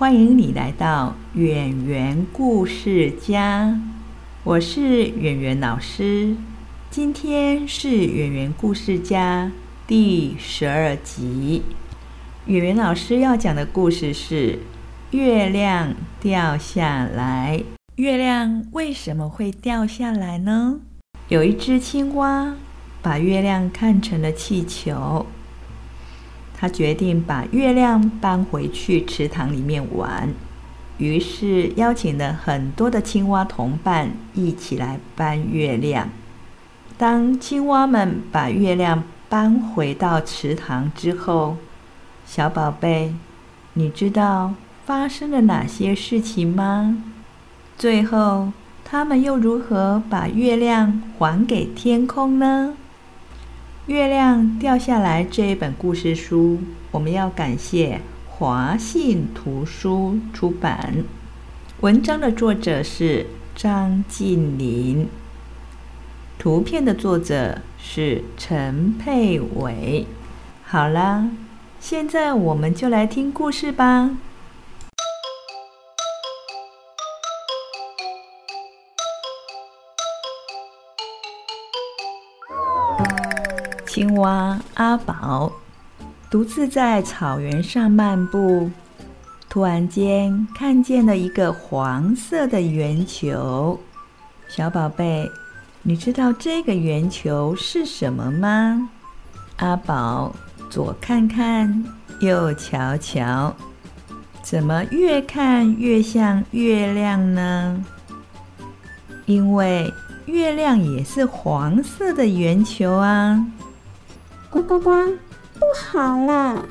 欢迎你来到圆圆故事家，我是圆圆老师。今天是圆圆故事家第十二集。圆圆老师要讲的故事是月亮掉下来。月亮为什么会掉下来呢？有一只青蛙把月亮看成了气球。他决定把月亮搬回去池塘里面玩，于是邀请了很多的青蛙同伴一起来搬月亮。当青蛙们把月亮搬回到池塘之后，小宝贝，你知道发生了哪些事情吗？最后，他们又如何把月亮还给天空呢？月亮掉下来这一本故事书，我们要感谢华信图书出版。文章的作者是张静林，图片的作者是陈佩伟。好啦，现在我们就来听故事吧。青蛙阿宝独自在草原上漫步，突然间看见了一个黄色的圆球。小宝贝，你知道这个圆球是什么吗？阿宝左看看，右瞧瞧，怎么越看越像月亮呢？因为月亮也是黄色的圆球啊。呱呱呱！不好了，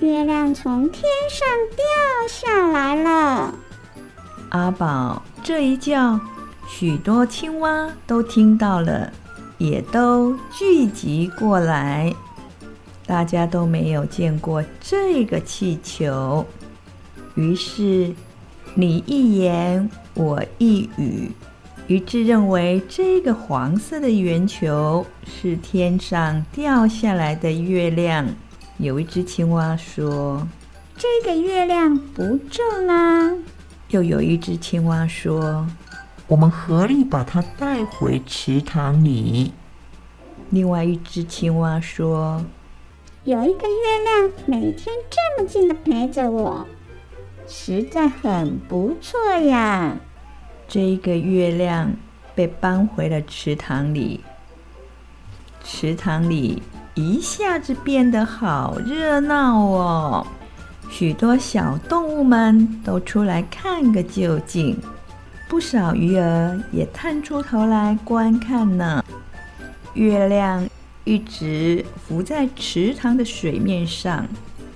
月亮从天上掉下来了。阿宝这一叫，许多青蛙都听到了，也都聚集过来。大家都没有见过这个气球，于是你一言我一语。一致认为这个黄色的圆球是天上掉下来的月亮。有一只青蛙说：“这个月亮不重啊。”又有一只青蛙说：“我们合力把它带回池塘里。”另外一只青蛙说：“有一个月亮每天这么近的陪着我，实在很不错呀。”这一个月亮被搬回了池塘里，池塘里一下子变得好热闹哦！许多小动物们都出来看个究竟，不少鱼儿也探出头来观看呢。月亮一直浮在池塘的水面上，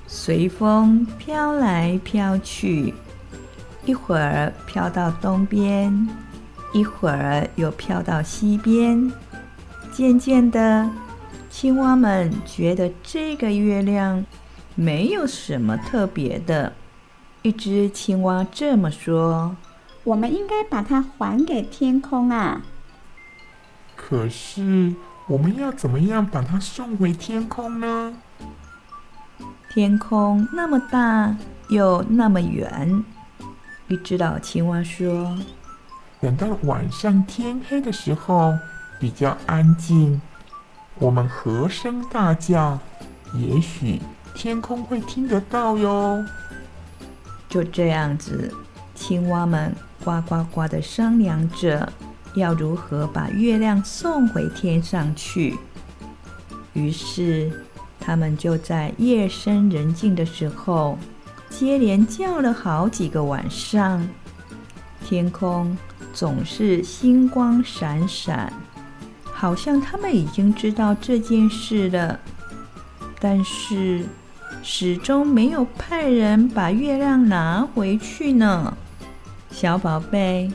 随风飘来飘去。一会儿飘到东边，一会儿又飘到西边。渐渐的，青蛙们觉得这个月亮没有什么特别的。一只青蛙这么说：“我们应该把它还给天空啊！”可是，我们要怎么样把它送回天空呢？天空那么大，又那么远。一只老青蛙说：“等到晚上天黑的时候，比较安静，我们和声大叫，也许天空会听得到哟。”就这样子，青蛙们呱呱呱的商量着要如何把月亮送回天上去。于是，他们就在夜深人静的时候。接连叫了好几个晚上，天空总是星光闪闪，好像他们已经知道这件事了。但是始终没有派人把月亮拿回去呢。小宝贝，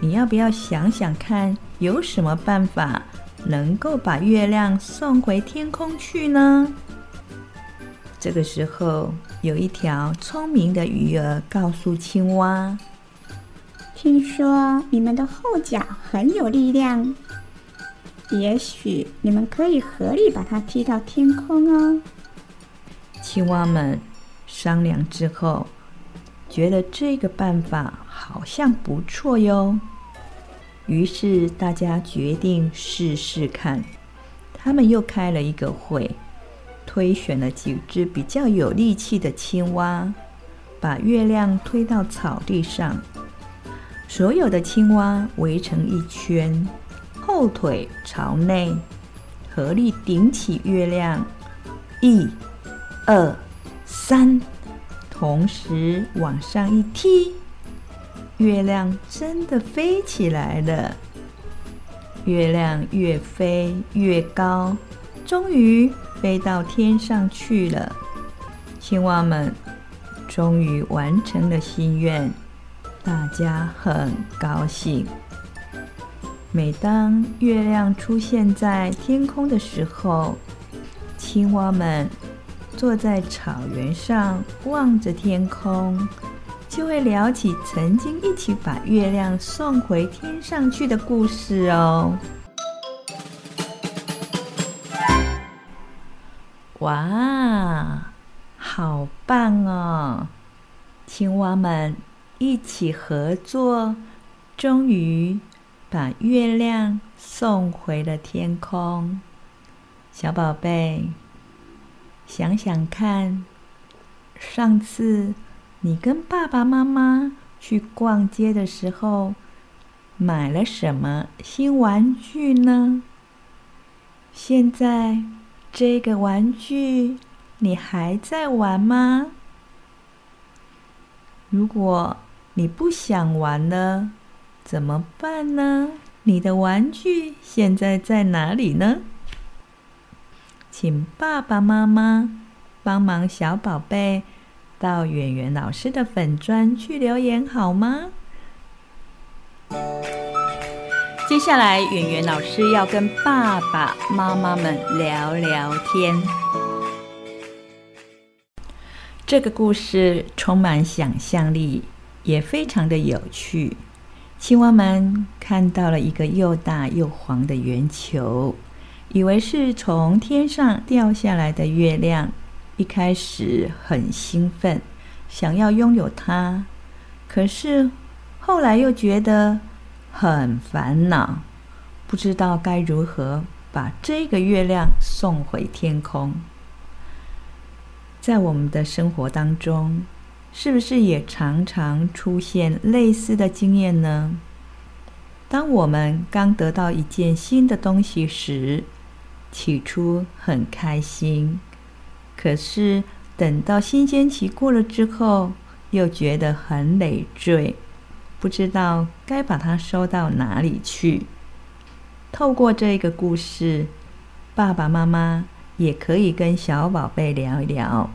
你要不要想想看，有什么办法能够把月亮送回天空去呢？这个时候，有一条聪明的鱼儿告诉青蛙：“听说你们的后脚很有力量，也许你们可以合力把它踢到天空哦。”青蛙们商量之后，觉得这个办法好像不错哟。于是大家决定试试看。他们又开了一个会，推选了几只比较有力气的青蛙，把月亮推到草地上。所有的青蛙围成一圈，后腿朝内，合力顶起月亮。一。二三，同时往上一踢，月亮真的飞起来了。月亮越飞越高，终于飞到天上去了。青蛙们终于完成了心愿，大家很高兴。每当月亮出现在天空的时候，青蛙们。坐在草原上望着天空，就会聊起曾经一起把月亮送回天上去的故事哦。哇，好棒哦！青蛙们一起合作，终于把月亮送回了天空。小宝贝。想想看，上次你跟爸爸妈妈去逛街的时候，买了什么新玩具呢？现在这个玩具你还在玩吗？如果你不想玩了，怎么办呢？你的玩具现在在哪里呢？请爸爸妈妈帮忙小宝贝到圆圆老师的粉砖去留言好吗？接下来，圆圆老师要跟爸爸妈妈们聊聊天。这个故事充满想象力，也非常的有趣。青蛙们看到了一个又大又黄的圆球。以为是从天上掉下来的月亮，一开始很兴奋，想要拥有它。可是后来又觉得很烦恼，不知道该如何把这个月亮送回天空。在我们的生活当中，是不是也常常出现类似的经验呢？当我们刚得到一件新的东西时，起初很开心，可是等到新鲜期过了之后，又觉得很累赘，不知道该把它收到哪里去。透过这个故事，爸爸妈妈也可以跟小宝贝聊一聊，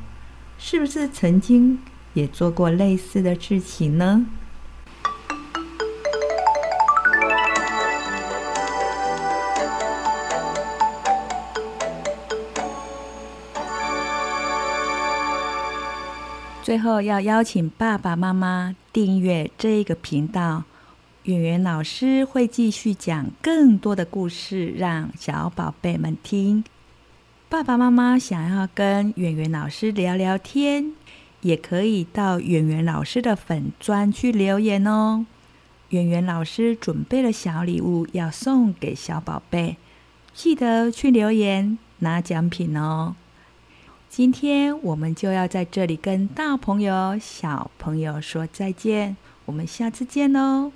是不是曾经也做过类似的事情呢？最后要邀请爸爸妈妈订阅这个频道，圆圆老师会继续讲更多的故事，让小宝贝们听。爸爸妈妈想要跟圆圆老师聊聊天，也可以到圆圆老师的粉砖去留言哦。圆圆老师准备了小礼物要送给小宝贝，记得去留言拿奖品哦。今天我们就要在这里跟大朋友、小朋友说再见，我们下次见喽。